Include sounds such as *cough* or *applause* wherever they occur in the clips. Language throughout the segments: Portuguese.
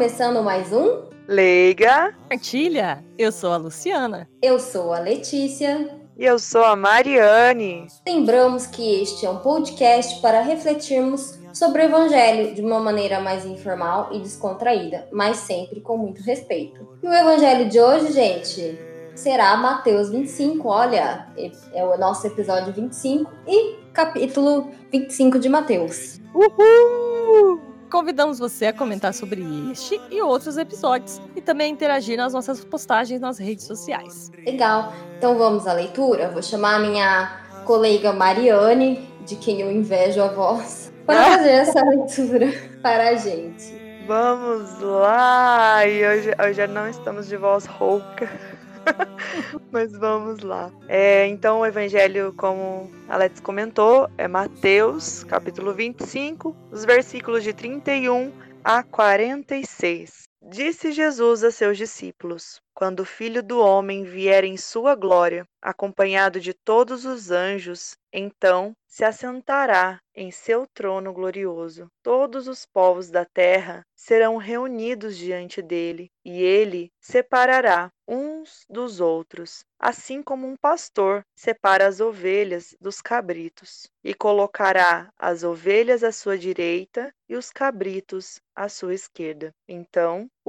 Começando mais um Leiga. Partilha. Eu sou a Luciana. Eu sou a Letícia. E eu sou a Mariane. Lembramos que este é um podcast para refletirmos sobre o Evangelho de uma maneira mais informal e descontraída, mas sempre com muito respeito. E o Evangelho de hoje, gente, será Mateus 25. Olha, é o nosso episódio 25 e capítulo 25 de Mateus. Uhul! Convidamos você a comentar sobre este e outros episódios e também interagir nas nossas postagens nas redes sociais. Legal. Então vamos à leitura. Vou chamar a minha colega Mariane, de quem eu invejo a voz, *laughs* para fazer essa leitura para a gente. Vamos lá! E hoje, hoje não estamos de voz rouca. *laughs* Mas vamos lá. É, então, o evangelho, como Alex comentou, é Mateus, capítulo 25, os versículos de 31 a 46. Disse Jesus a seus discípulos: Quando o filho do homem vier em sua glória, acompanhado de todos os anjos, então se assentará em seu trono glorioso. Todos os povos da terra serão reunidos diante dele, e ele separará uns dos outros, assim como um pastor separa as ovelhas dos cabritos, e colocará as ovelhas à sua direita e os cabritos à sua esquerda. Então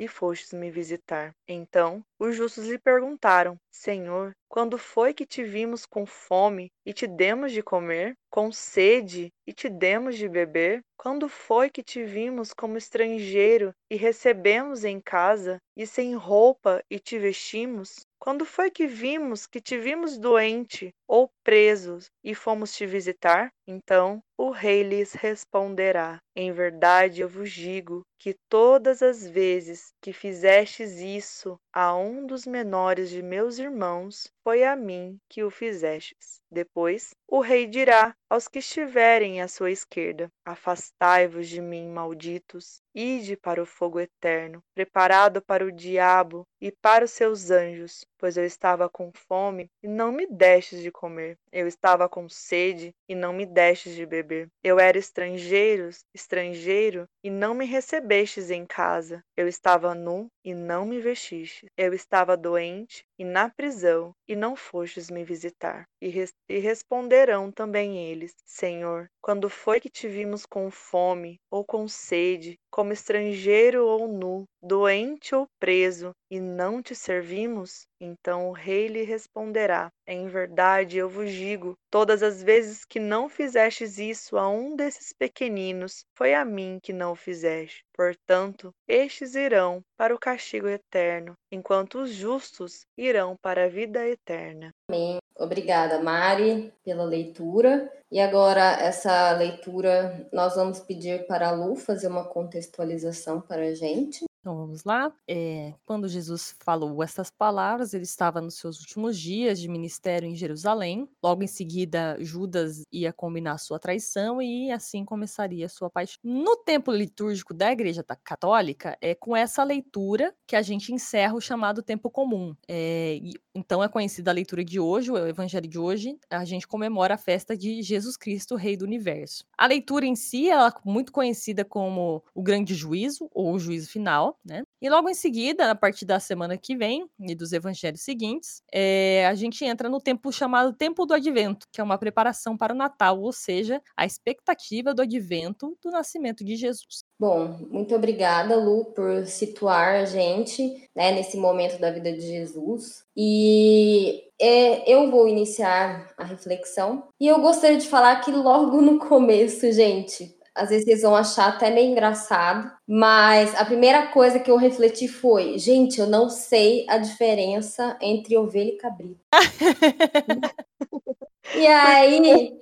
e fostes me visitar. Então os justos lhe perguntaram: Senhor, quando foi que te vimos com fome e te demos de comer, com sede e te demos de beber? Quando foi que te vimos como estrangeiro e recebemos em casa, e sem roupa e te vestimos? Quando foi que vimos que te vimos doente ou presos e fomos te visitar? Então o rei lhes responderá: Em verdade eu vos digo que todas as vezes que fizestes isso a um dos menores de meus irmãos, foi a mim que o fizestes. Depois o rei dirá aos que estiverem à sua esquerda: Afastai-vos de mim, malditos, ide para o fogo eterno, preparado para o diabo e para os seus anjos, pois eu estava com fome e não me destes de comer. Eu estava com sede e não me destes de beber. Eu era estrangeiro, estrangeiro e não me recebestes em casa. Eu estava nu e não me vestiste. Eu estava doente e na prisão e não fostes me visitar. E, res e responderão também eles: Senhor, quando foi que te vimos com fome ou com sede, como estrangeiro ou nu, doente ou preso, e não te servimos? Então o rei lhe responderá: Em verdade eu vos digo, todas as vezes que não fizestes isso a um desses pequeninos, foi a mim que não o fizeste. Portanto, estes irão para o castigo eterno, enquanto os justos irão para a vida eterna. Amém. Obrigada, Mari, pela leitura. E agora, essa leitura, nós vamos pedir para a Lu fazer uma contextualização para a gente. Então vamos lá. É, quando Jesus falou essas palavras, ele estava nos seus últimos dias de ministério em Jerusalém. Logo em seguida, Judas ia combinar sua traição e assim começaria sua paixão. No tempo litúrgico da Igreja Católica, é com essa leitura que a gente encerra o chamado tempo comum. É, então é conhecida a leitura de hoje, o Evangelho de hoje. A gente comemora a festa de Jesus Cristo, Rei do Universo. A leitura em si, ela é muito conhecida como o Grande Juízo ou o Juízo Final né? E logo em seguida, a partir da semana que vem e dos evangelhos seguintes, é, a gente entra no tempo chamado Tempo do Advento, que é uma preparação para o Natal, ou seja, a expectativa do advento do nascimento de Jesus. Bom, muito obrigada, Lu, por situar a gente né, nesse momento da vida de Jesus. E é, eu vou iniciar a reflexão. E eu gostaria de falar que logo no começo, gente, às vezes vocês vão achar até meio engraçado, mas a primeira coisa que eu refleti foi: gente, eu não sei a diferença entre ovelha e cabrito. *laughs* e aí,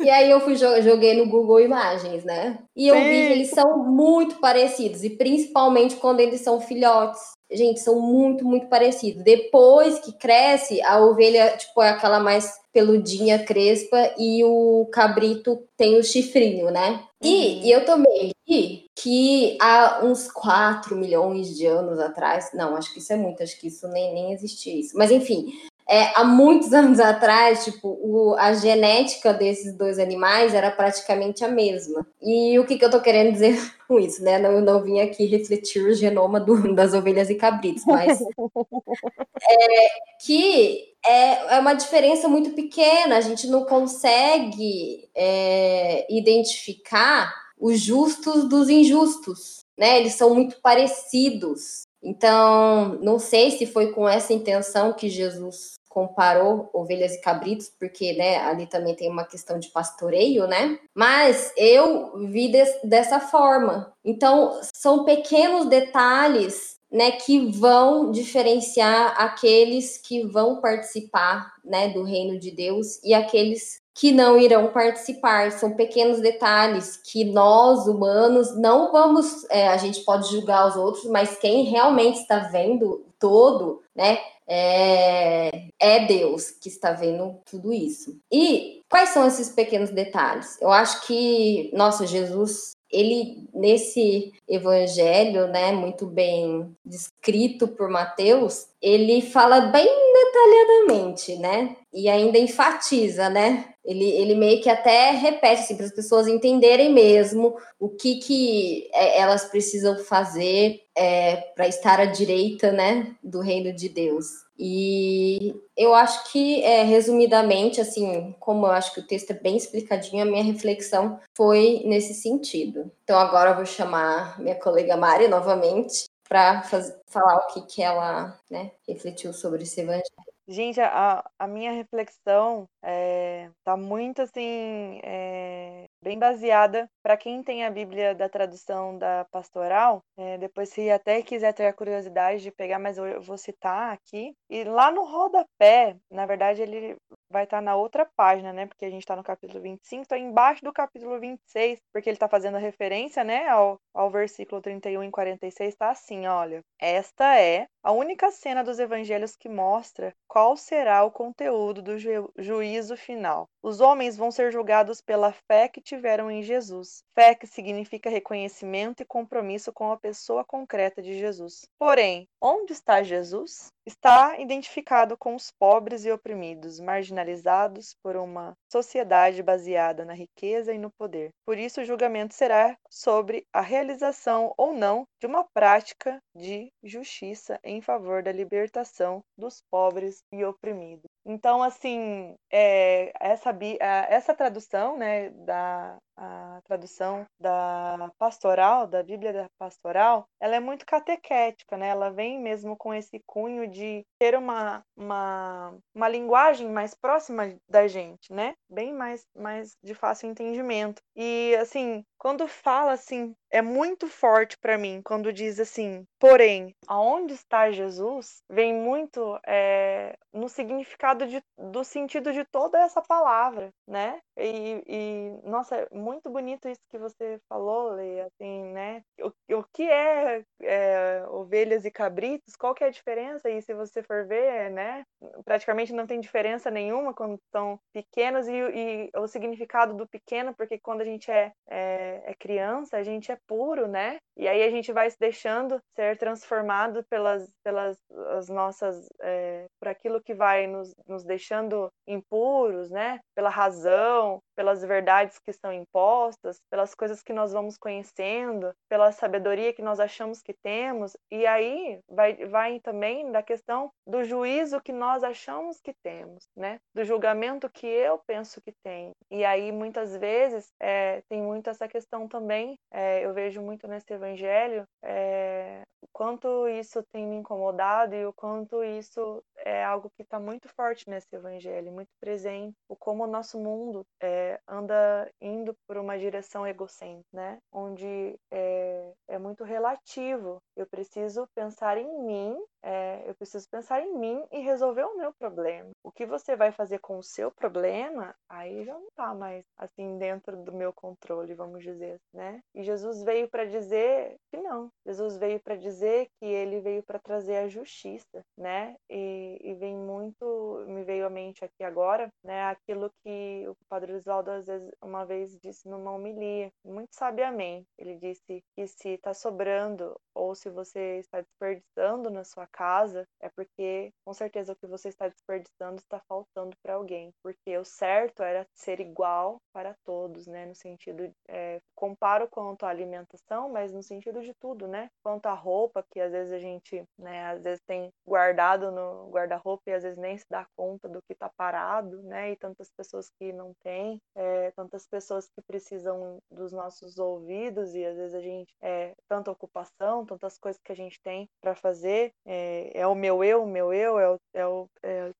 e aí eu fui joguei no Google Imagens, né? E eu Sim. vi que eles são muito parecidos, e principalmente quando eles são filhotes. Gente, são muito, muito parecidos. Depois que cresce, a ovelha, tipo, é aquela mais peludinha, crespa, e o cabrito tem o chifrinho, né? E, uhum. e eu também li que há uns 4 milhões de anos atrás, não, acho que isso é muito, acho que isso nem, nem existia isso. Mas enfim, é, há muitos *laughs* anos atrás, tipo, o, a genética desses dois animais era praticamente a mesma. E o que, que eu tô querendo dizer *laughs* com isso, né? Não, eu não vim aqui refletir o genoma do, *laughs* das ovelhas e cabritos, mas é, que é, é uma diferença muito pequena, a gente não consegue é, identificar os justos dos injustos, né? Eles são muito parecidos. Então, não sei se foi com essa intenção que Jesus comparou ovelhas e cabritos, porque né, ali também tem uma questão de pastoreio, né? Mas eu vi des, dessa forma. Então, são pequenos detalhes né, que vão diferenciar aqueles que vão participar né, do reino de Deus e aqueles que não irão participar. São pequenos detalhes que nós, humanos, não vamos. É, a gente pode julgar os outros, mas quem realmente está vendo todo, né? É, é Deus que está vendo tudo isso. E quais são esses pequenos detalhes? Eu acho que, nossa, Jesus ele nesse evangelho, né, muito bem descrito por Mateus, ele fala bem detalhadamente, né? E ainda enfatiza, né? Ele, ele meio que até repete assim, para as pessoas entenderem mesmo o que, que é, elas precisam fazer é, para estar à direita, né, do reino de Deus. E eu acho que, é, resumidamente, assim, como eu acho que o texto é bem explicadinho, a minha reflexão foi nesse sentido. Então agora eu vou chamar minha colega Mari novamente para falar o que, que ela né, refletiu sobre esse evangelho. Gente, a, a minha reflexão é, tá muito assim, é, bem baseada para quem tem a Bíblia da tradução da pastoral. É, depois, se até quiser ter a curiosidade de pegar, mas eu vou citar aqui. E lá no rodapé, na verdade, ele vai estar tá na outra página, né? Porque a gente está no capítulo 25, então embaixo do capítulo 26, porque ele está fazendo referência, né, ao, ao versículo 31 e 46, está assim: olha, esta é a única cena dos evangelhos que mostra qual será o conteúdo do ju juízo final. Os homens vão ser julgados pela fé que tiveram em Jesus. Fé que significa reconhecimento e compromisso com a pessoa concreta de Jesus. Porém, onde está Jesus? Está identificado com os pobres e oprimidos, marginalizados por uma sociedade baseada na riqueza e no poder. Por isso, o julgamento será sobre a realização ou não de uma prática de justiça em favor da libertação dos pobres e oprimidos. Então, assim, é, essa, essa tradução, né, da a tradução da pastoral, da Bíblia da pastoral, ela é muito catequética, né? Ela vem mesmo com esse cunho de ter uma, uma, uma linguagem mais próxima da gente, né? Bem mais, mais de fácil entendimento. E, assim, quando fala assim, é muito forte para mim quando diz assim, porém, aonde está Jesus? Vem muito é, no significado de, do sentido de toda essa palavra, né? E, e, nossa, é muito bonito isso que você falou, Leia, assim, né? O, o que é, é, ovelhas e cabritos? Qual que é a diferença? E se você for ver, né? Praticamente não tem diferença nenhuma quando são pequenos e, e o significado do pequeno, porque quando a gente é, é é, criança, a gente é puro, né? E aí a gente vai se deixando ser transformado pelas, pelas as nossas, é, por aquilo que vai nos, nos deixando impuros, né? Pela razão, pelas verdades que são impostas, pelas coisas que nós vamos conhecendo, pela sabedoria que nós achamos que temos. E aí vai, vai também da questão do juízo que nós achamos que temos, né? Do julgamento que eu penso que tenho. E aí muitas vezes é, tem muito essa questão também, é, eu vejo muito nesse evangelho, é, o quanto isso tem me incomodado e o quanto isso é algo que está muito forte nesse evangelho, muito presente, o como o nosso mundo é, anda indo por uma direção egocêntrica, né? Onde é, é muito relativo. Eu preciso pensar em mim, é, eu preciso pensar em mim e resolver o meu problema. O que você vai fazer com o seu problema, aí já não tá mais assim dentro do meu controle, vamos dizer, né? E Jesus veio para dizer que não. Jesus veio para dizer que ele veio para trazer a justiça, né? E, e, vem muito, me veio à mente aqui agora, né? Aquilo que o Padre Oswaldo às vezes uma vez disse numa homilia, muito sabiamente. Ele disse que se está sobrando ou se você está desperdiçando na sua casa, é porque com certeza o que você está desperdiçando está faltando para alguém, porque o certo era ser igual para todos, né? No sentido, é, comparo quanto à alimentação, mas no sentido de tudo, né? Quanto à roupa, que às vezes a gente, né? Às vezes tem guardado no guarda-roupa e às vezes nem se dá conta do que está parado, né? E tantas pessoas que não têm, é, tantas pessoas que precisam dos nossos ouvidos e às vezes a gente é tanta ocupação, tantas coisas que a gente tem para fazer, é, é, o meu eu, o meu eu, é, o, é, o, é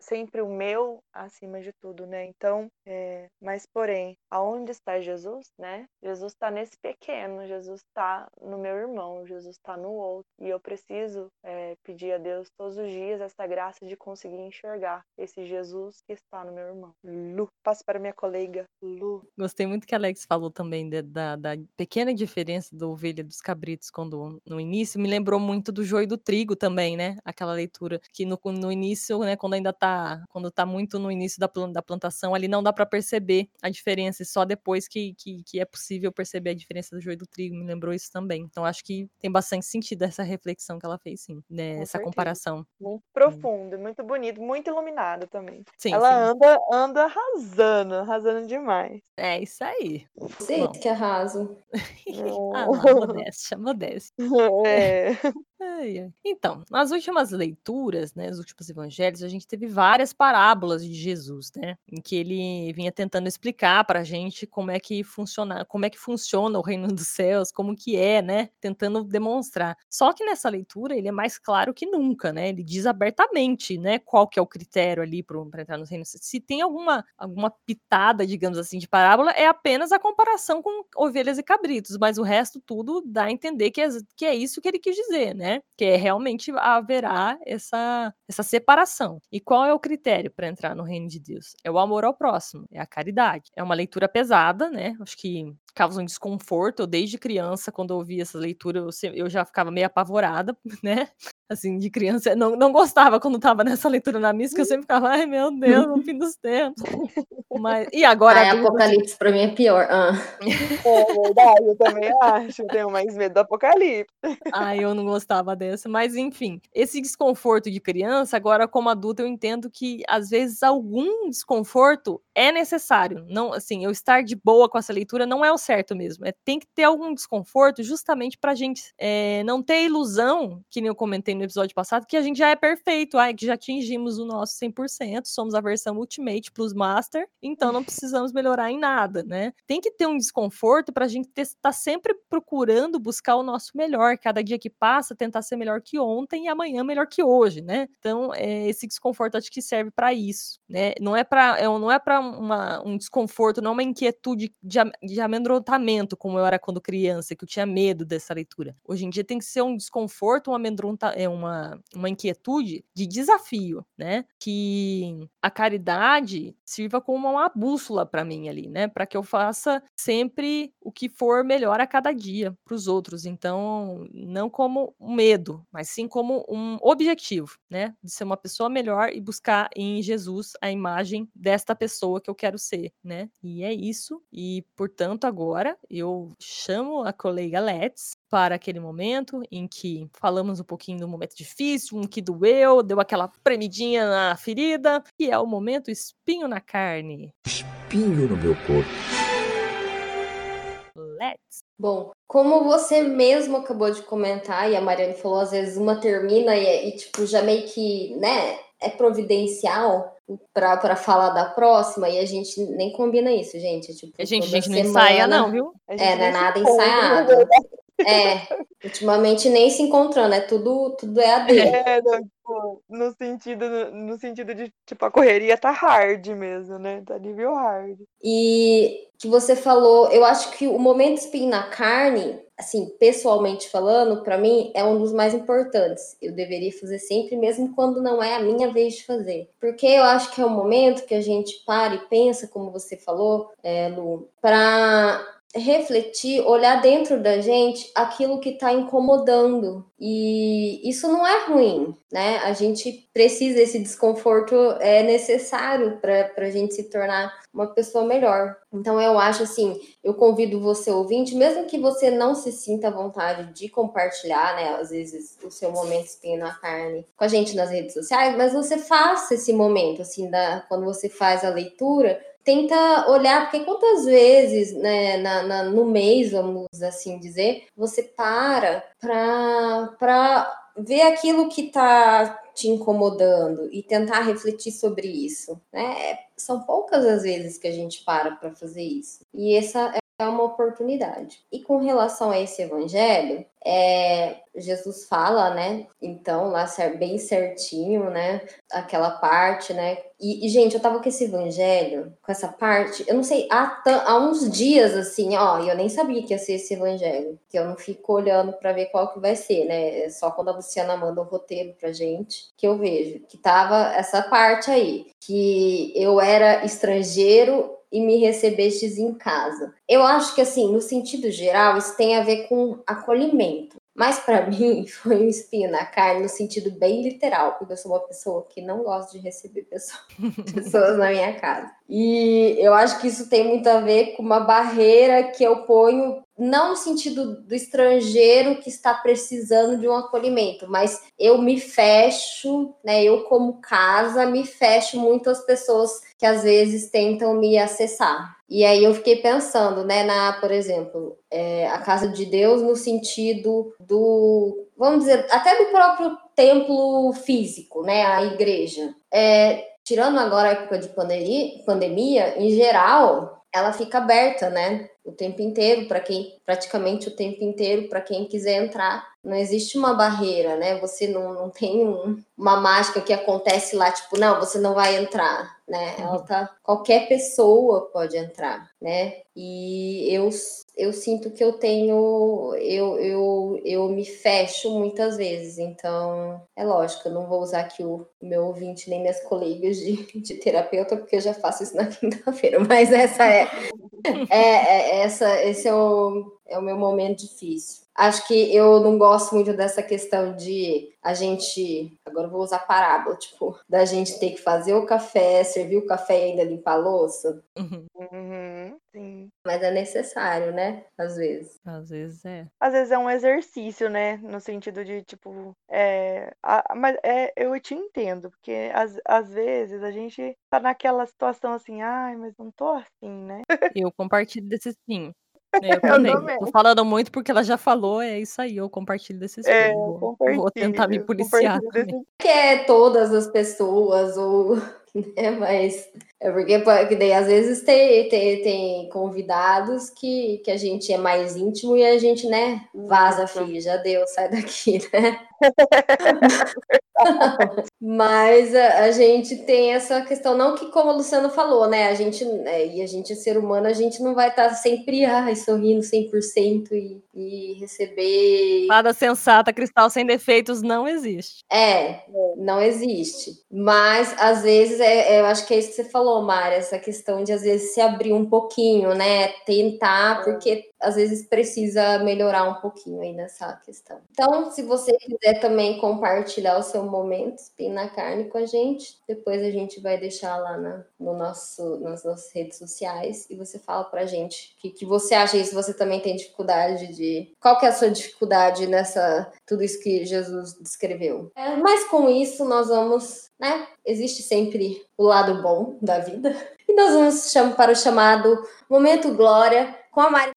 sempre o meu acima de tudo, né? Então, é, mas porém, aonde está Jesus, né? Jesus está nesse pequeno, Jesus está no meu irmão, Jesus está no outro, e eu preciso é, pedir a Deus todos os dias essa graça de conseguir enxergar esse Jesus que está no meu irmão. Lu, passo para minha colega Lu. Gostei muito que a Alex falou também de, da, da pequena diferença da ovelha dos cabritos quando no início me lembrou muito do joio do trigo também, né? Aquela leitura que no, no início, né, quando ainda tá, quando tá muito no início da, da plantação, ali não dá para perceber a diferença, e só depois que, que, que, é possível perceber a diferença do joio do trigo, me lembrou isso também. Então acho que tem bastante sentido essa reflexão que ela fez, sim, né? essa comparação. Muito profundo, muito bonito, muito iluminado também. Sim, ela sim. anda anda arrasando, arrasando demais. É isso aí. Sim, que arraso. *laughs* ah, modéstia, modéstia. *laughs* É. Então, nas últimas leituras, né, nos últimos evangelhos, a gente teve várias parábolas de Jesus, né, em que ele vinha tentando explicar para a gente como é que funciona, como é que funciona o reino dos céus, como que é, né, tentando demonstrar. Só que nessa leitura ele é mais claro que nunca, né, ele diz abertamente, né, qual que é o critério ali para entrar no reino. Se tem alguma alguma pitada, digamos assim, de parábola, é apenas a comparação com ovelhas e cabritos, mas o resto tudo dá a entender que é, que é isso que ele quis dizer, né? Né? Que é realmente haverá essa, essa separação. E qual é o critério para entrar no reino de Deus? É o amor ao próximo, é a caridade. É uma leitura pesada, né? Acho que causa um desconforto. Eu, desde criança, quando eu ouvia essa leitura, eu, eu já ficava meio apavorada, *laughs* né? Assim, de criança, não, não gostava quando tava nessa leitura na missa, que eu sempre ficava, ai meu Deus, no fim dos tempos. Mas, e agora. Ai, Apocalipse para mim é pior. Ah. É verdade, eu também acho. Eu tenho mais medo do Apocalipse. Ai, eu não gostava dessa. Mas, enfim, esse desconforto de criança, agora como adulta, eu entendo que às vezes algum desconforto é necessário. Não, assim, eu estar de boa com essa leitura não é o certo mesmo. É, tem que ter algum desconforto justamente pra gente é, não ter ilusão, que nem eu comentei no episódio passado, que a gente já é perfeito, ai, que já atingimos o nosso 100%, somos a versão Ultimate Plus Master, então não precisamos melhorar em nada, né? Tem que ter um desconforto para a gente estar tá sempre procurando buscar o nosso melhor, cada dia que passa, tentar ser melhor que ontem e amanhã melhor que hoje, né? Então, é, esse desconforto acho que serve para isso, né? Não é para é, não é para um desconforto, não uma inquietude de, de amedrontamento, como eu era quando criança, que eu tinha medo dessa leitura. Hoje em dia tem que ser um desconforto, um amedrontamento, é uma, uma inquietude de desafio, né? Que a caridade sirva como uma bússola para mim ali, né? Para que eu faça sempre o que for melhor a cada dia para os outros. Então, não como um medo, mas sim como um objetivo, né? De ser uma pessoa melhor e buscar em Jesus a imagem desta pessoa que eu quero ser, né? E é isso. E, portanto, agora eu chamo a colega Let's para aquele momento em que falamos um pouquinho do momento difícil, um que doeu, deu aquela premidinha na ferida, e é o momento espinho na carne. Espinho no meu corpo. Let's. Bom, como você mesmo acabou de comentar, e a Mariane falou, às vezes uma termina e, e tipo, já meio que, né, é providencial para falar da próxima e a gente nem combina isso, gente. Tipo, a gente, a gente não ensaia, não, viu? É, não é nada ensaiado. *laughs* É, ultimamente nem se encontrando, é tudo, tudo é a dele. É, no, no, sentido, no sentido de, tipo, a correria tá hard mesmo, né? Tá nível hard. E que você falou, eu acho que o momento espinho na carne, assim, pessoalmente falando, para mim é um dos mais importantes. Eu deveria fazer sempre, mesmo quando não é a minha vez de fazer. Porque eu acho que é o momento que a gente para e pensa, como você falou, é, Lu, para refletir, olhar dentro da gente aquilo que está incomodando. E isso não é ruim, né? A gente precisa, esse desconforto é necessário para a gente se tornar uma pessoa melhor. Então eu acho assim, eu convido você ouvinte, mesmo que você não se sinta à vontade de compartilhar, né, às vezes o seu momento espinho na carne com a gente nas redes sociais, mas você faça esse momento assim da quando você faz a leitura, tenta olhar, porque quantas vezes, né, na, na, no mês, vamos assim dizer, você para para ver aquilo que está te incomodando e tentar refletir sobre isso, né? São poucas as vezes que a gente para para fazer isso. E essa é uma oportunidade. E com relação a esse evangelho, é, Jesus fala, né? Então, lá bem certinho, né? Aquela parte, né? E, e, gente, eu tava com esse evangelho, com essa parte, eu não sei, há, há uns dias assim, ó, eu nem sabia que ia ser esse evangelho, que eu não fico olhando para ver qual que vai ser, né? É só quando a Luciana manda o roteiro pra gente que eu vejo, que tava essa parte aí, que eu era estrangeiro e me recebestes em casa. Eu acho que, assim, no sentido geral, isso tem a ver com acolhimento. Mas para *laughs* mim foi um espinho na carne no sentido bem literal, porque eu sou uma pessoa que não gosta de receber pessoas, *laughs* pessoas na minha casa. E eu acho que isso tem muito a ver com uma barreira que eu ponho não no sentido do estrangeiro que está precisando de um acolhimento, mas eu me fecho, né? Eu como casa me fecho muito às pessoas que às vezes tentam me acessar. E aí eu fiquei pensando, né, na, por exemplo, é, a casa de Deus no sentido do, vamos dizer, até do próprio templo físico, né, a igreja. É, tirando agora a época de pandemia, em geral, ela fica aberta, né? O tempo inteiro para quem, praticamente o tempo inteiro para quem quiser entrar. Não existe uma barreira, né? Você não, não tem um, uma mágica que acontece lá, tipo, não, você não vai entrar, né? Ela tá, qualquer pessoa pode entrar, né? E eu, eu sinto que eu tenho, eu, eu, eu me fecho muitas vezes, então é lógico, eu não vou usar aqui o meu ouvinte nem minhas colegas de, de terapeuta, porque eu já faço isso na *laughs* quinta-feira, mas essa é, é, é, essa, esse é o, é o meu momento difícil. Acho que eu não gosto muito dessa questão de a gente, agora vou usar parábola, tipo, da gente ter que fazer o café, servir o café e ainda limpar a louça. Uhum. Mas é necessário, né? Às vezes. Às vezes é. Às vezes é um exercício, né? No sentido de, tipo, é. A, mas é, eu te entendo, porque às, às vezes a gente tá naquela situação assim, ai, mas não tô assim, né? *laughs* Eu compartilho desse sim. É, eu também. Eu Tô falando muito porque ela já falou, é isso aí, eu compartilho desses é, vou, vou, tentar me policiar também. Que é todas as pessoas, ou né, *laughs* mas é porque, porque daí às vezes tem, tem, tem convidados que, que a gente é mais íntimo e a gente, né, vaza, filho, já deu, sai daqui, né? *laughs* *laughs* Mas a, a, gente tem essa questão, não que como a Luciana falou, né? A gente, é, e a gente é ser humano, a gente não vai estar sempre ai, sorrindo 100% e, e receber. Nada sensata, cristal sem defeitos não existe. É, não existe. Mas às vezes, é, é, eu acho que é isso que você falou, Mari, essa questão de às vezes se abrir um pouquinho, né? Tentar, porque às vezes precisa melhorar um pouquinho aí nessa questão. Então, se você quiser também compartilhar o seu momento Spin na Carne com a gente, depois a gente vai deixar lá na, no nosso, nas nossas redes sociais e você fala pra gente o que, que você acha se você também tem dificuldade de... Qual que é a sua dificuldade nessa... tudo isso que Jesus descreveu. É, mas com isso, nós vamos... Né? Existe sempre o lado bom da vida. E nós vamos para o chamado Momento Glória com a Mari.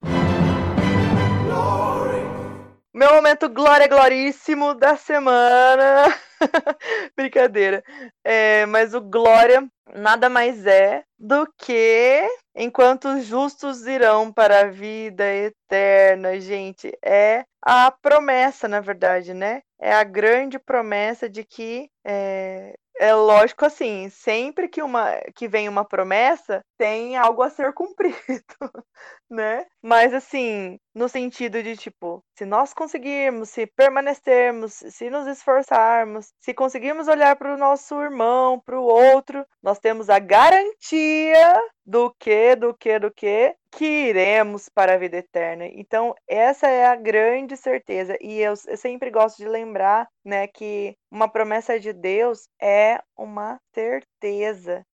Meu momento glória gloríssimo da semana. *laughs* Brincadeira. É, mas o glória nada mais é do que enquanto os justos irão para a vida eterna, gente. É a promessa, na verdade, né? É a grande promessa de que é, é lógico assim, sempre que uma que vem uma promessa, tem algo a ser cumprido, *laughs* né? Mas assim, no sentido de tipo, se nós conseguirmos, se permanecermos, se nos esforçarmos, se conseguirmos olhar para o nosso irmão, para o outro, nós temos a garantia do que, do que, do que, que iremos para a vida eterna. Então, essa é a grande certeza. E eu, eu sempre gosto de lembrar, né, que uma promessa de Deus é uma certeza,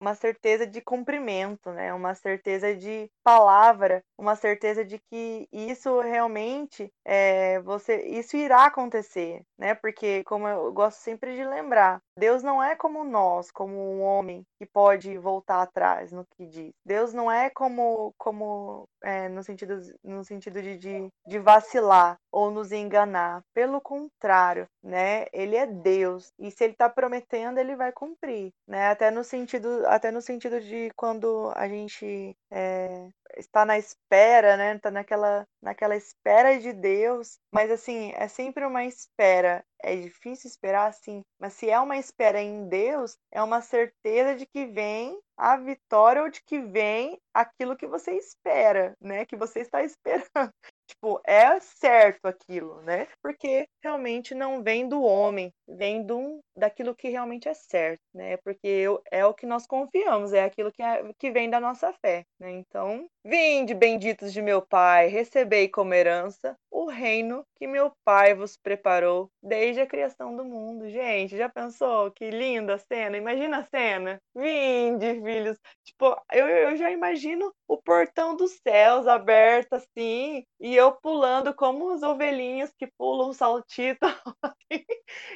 uma certeza de cumprimento, né? Uma certeza de palavra, uma certeza de que isso realmente é, você, isso irá acontecer, né? Porque como eu gosto sempre de lembrar, Deus não é como nós, como um homem que pode voltar atrás no que diz. Deus não é como, como é, no sentido, no sentido de, de, de vacilar ou nos enganar. Pelo contrário, né? Ele é Deus e se ele está prometendo, ele vai cumprir, né? Até no sentido, até no sentido de quando a gente é, está na espera, né? Está naquela, naquela espera de Deus, mas assim é sempre uma espera. É difícil esperar assim, mas se é uma espera em Deus, é uma certeza de que vem a vitória ou de que vem aquilo que você espera, né? Que você está *laughs* esperando. Tipo, é certo aquilo, né? Porque realmente não vem do homem, vem do, daquilo que realmente é certo, né? Porque eu, é o que nós confiamos, é aquilo que, é, que vem da nossa fé, né? Então, vinde, benditos de meu Pai, recebei como herança o reino que meu Pai vos preparou desde a criação do mundo. Gente, já pensou que linda a cena? Imagina a cena. Vinde, filhos. Tipo, eu, eu já imagino o portão dos céus aberto assim, e eu pulando como os ovelhinhos que pulam saltito, *laughs* assim,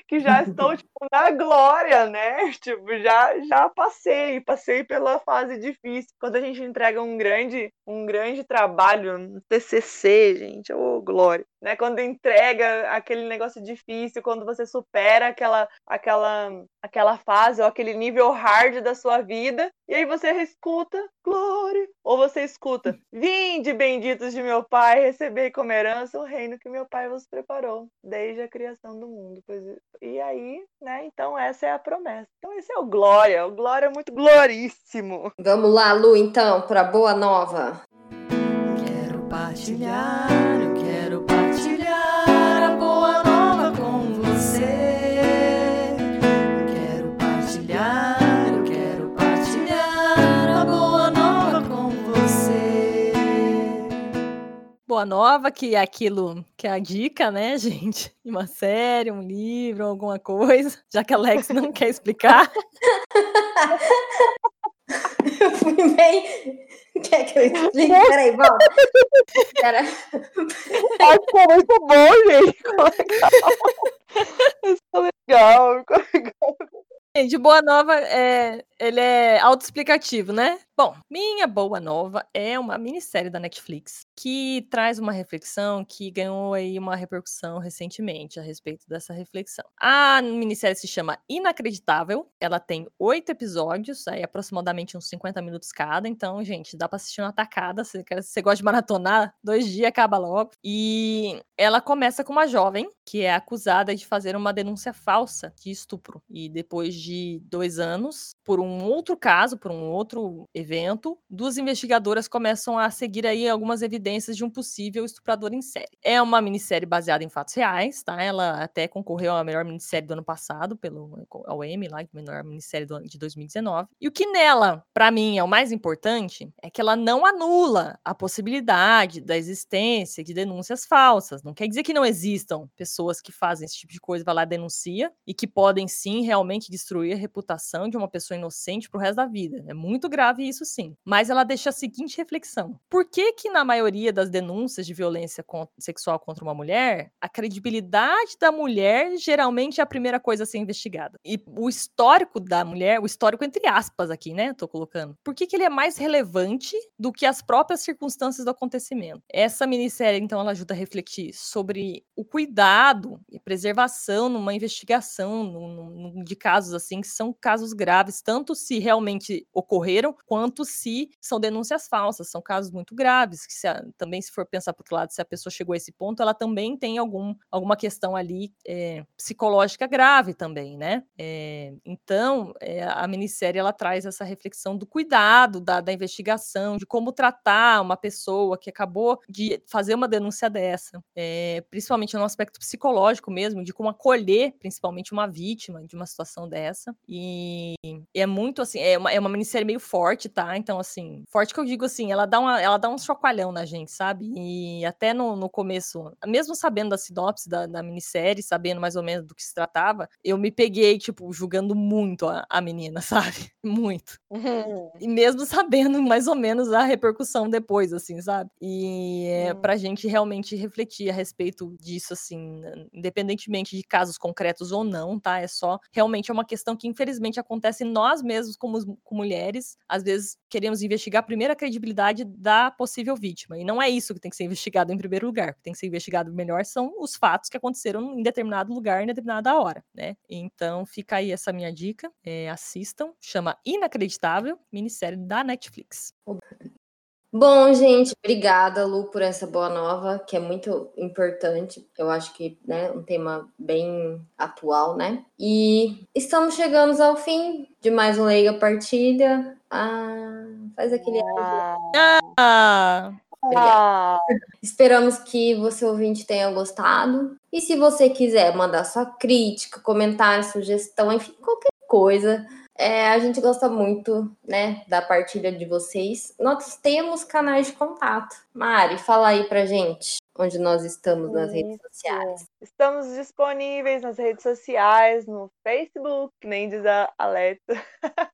que já estou *laughs* tipo, na glória, né? Tipo, já, já passei, passei pela fase difícil. Quando a gente entrega um grande, um grande trabalho, um TCC, gente, ô oh, glória né? Quando entrega aquele negócio difícil, quando você supera aquela, aquela, aquela fase ou aquele nível hard da sua vida, e aí você escuta glória, ou você escuta vinde benditos de meu Pai, receber como herança o reino que meu Pai vos preparou desde a criação do mundo. E aí, né? Então essa é a promessa. Então esse é o glória, o glória é muito gloríssimo. Vamos lá, Lu, então, para boa nova. Quero partilhar, Boa nova, que é aquilo que é a dica, né, *laughs* gente? Uma série, um livro, alguma coisa, já que a Alex não quer explicar. *laughs* Eu fui bem. Quer que eu explique? Peraí, volta. Pera. Ai, ficou muito bom, gente. Ficou *laughs* legal. Ficou legal, ficou legal. Gente, Boa Nova, é, ele é autoexplicativo, né? Bom, Minha Boa Nova é uma minissérie da Netflix que traz uma reflexão que ganhou aí uma repercussão recentemente a respeito dessa reflexão. A minissérie se chama Inacreditável, ela tem oito episódios, aí aproximadamente uns 50 minutos cada, então, gente, dá pra assistir uma tacada, se você gosta de maratonar, dois dias acaba logo. E ela começa com uma jovem que é acusada de fazer uma denúncia falsa de estupro, e depois de dois anos, por um outro caso, por um outro evento, duas investigadoras começam a seguir aí algumas evidências de um possível estuprador em série. É uma minissérie baseada em fatos reais, tá? Ela até concorreu à melhor minissérie do ano passado pelo ao Emmy, lá, melhor minissérie do, de 2019. E o que nela, para mim, é o mais importante é que ela não anula a possibilidade da existência de denúncias falsas. Não quer dizer que não existam pessoas que fazem esse tipo de coisa, vai lá denuncia e que podem sim realmente destruir a reputação de uma pessoa inocente pro resto da vida. É muito grave isso isso sim. Mas ela deixa a seguinte reflexão: por que que na maioria das denúncias de violência sexual contra uma mulher, a credibilidade da mulher geralmente é a primeira coisa a ser investigada? E o histórico da mulher, o histórico entre aspas aqui, né? Tô colocando. Por que que ele é mais relevante do que as próprias circunstâncias do acontecimento? Essa minissérie, então, ela ajuda a refletir sobre o cuidado e preservação numa investigação num- num- de casos assim que são casos graves, tanto se realmente ocorreram, quanto se são denúncias falsas, são casos muito graves, que se a- também se for pensar por outro lado, se a pessoa chegou a esse ponto, ela também tem algum, alguma questão ali é, psicológica grave também, né? É, então, é, a minissérie, ela traz essa reflexão do cuidado da, da investigação, de como tratar uma pessoa que acabou de fazer uma denúncia dessa, principalmente no aspecto psicológico mesmo, de como acolher principalmente uma vítima de uma situação dessa. E é muito assim, é uma, é uma minissérie meio forte, tá? Então, assim, forte que eu digo assim, ela dá, uma, ela dá um chocalhão na gente, sabe? E até no, no começo, mesmo sabendo da sinopse da, da minissérie, sabendo mais ou menos do que se tratava, eu me peguei, tipo, julgando muito a, a menina, *laughs* sabe? Muito. E mesmo sabendo mais ou menos a repercussão depois, assim, sabe? E é pra gente realmente refletir a respeito disso, assim, independentemente de casos concretos ou não, tá? É só realmente é uma questão que, infelizmente, acontece nós mesmos, como, como mulheres. Às vezes queremos investigar primeiro a credibilidade da possível vítima. E não é isso que tem que ser investigado em primeiro lugar. O que tem que ser investigado melhor são os fatos que aconteceram em determinado lugar, em determinada hora, né? Então fica aí essa minha dica. é, assistam. Chama Inacreditável, minissérie da Netflix. Bom, gente, obrigada, Lu, por essa boa nova, que é muito importante. Eu acho que, né, um tema bem atual, né? E estamos chegando ao fim de mais um Leiga Partilha. Ah, faz aquele. Ah, Ah, Esperamos que você ouvinte tenha gostado. E se você quiser mandar sua crítica, comentário, sugestão, enfim, qualquer coisa, é, a gente gosta muito, né, da partilha de vocês. Nós temos canais de contato. Mari, fala aí pra gente onde nós estamos nas redes Isso. sociais. Estamos disponíveis nas redes sociais, no Facebook, nem diz a Alexa, *laughs*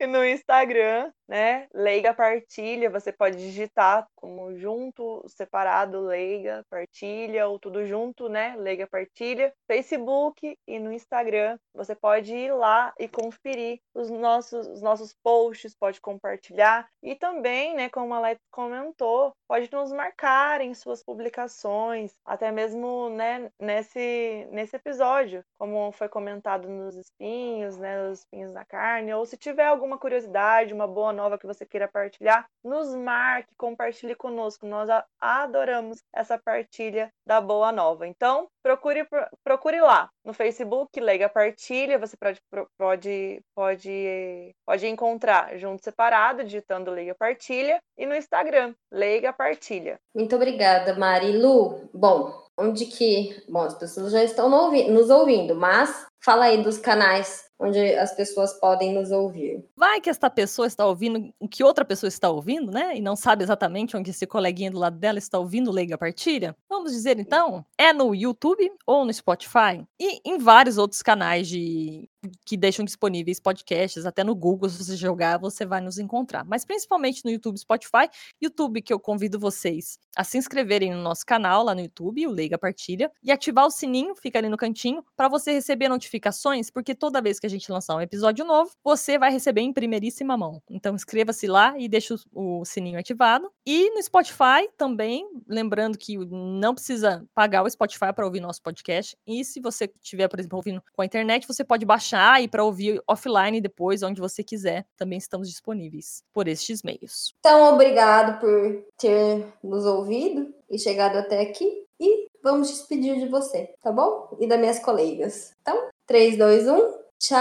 e no Instagram, né? Leiga Partilha. Você pode digitar como junto, separado, Leiga Partilha, ou tudo junto, né? Leiga Partilha. Facebook e no Instagram. Você pode ir lá e conferir os nossos, os nossos posts, pode compartilhar. E também, né, como a Alex comentou, pode nos marcar em suas publicações, até mesmo né, nesse, nesse episódio, como foi comentado nos espinhos, né, os espinhos na carne, ou se tiver alguma curiosidade, uma boa nova que você queira partilhar, nos marque, compartilhe conosco. Nós adoramos essa partilha da boa nova. Então, procure, procure lá no Facebook, Leiga Partilha, você pode, pode, pode, pode encontrar junto separado, digitando Leiga Partilha, e no Instagram, Leiga Partilha. Muito obrigada, Mari. Lu, bom, onde que. Bom, as pessoas já estão nos ouvindo, mas fala aí dos canais onde as pessoas podem nos ouvir. vai que esta pessoa está ouvindo o que outra pessoa está ouvindo, né? E não sabe exatamente onde esse coleguinha do lado dela está ouvindo Leiga Partilha. Vamos dizer então, é no YouTube ou no Spotify e em vários outros canais de que deixam disponíveis podcasts, até no Google, se você jogar, você vai nos encontrar. Mas principalmente no YouTube Spotify. YouTube que eu convido vocês a se inscreverem no nosso canal lá no YouTube, o Leiga Partilha, e ativar o sininho, fica ali no cantinho, para você receber notificações, porque toda vez que a gente lançar um episódio novo, você vai receber em primeiríssima mão. Então inscreva-se lá e deixe o, o sininho ativado. E no Spotify também, lembrando que não precisa pagar o Spotify para ouvir nosso podcast. E se você estiver, por exemplo, ouvindo com a internet, você pode baixar e para ouvir offline depois, onde você quiser. Também estamos disponíveis por estes meios. Então, obrigado por ter nos ouvido e chegado até aqui. E vamos despedir de você, tá bom? E das minhas colegas. Então, 3, 2, 1. Tchau!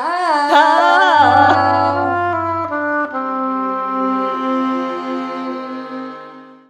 Tchau!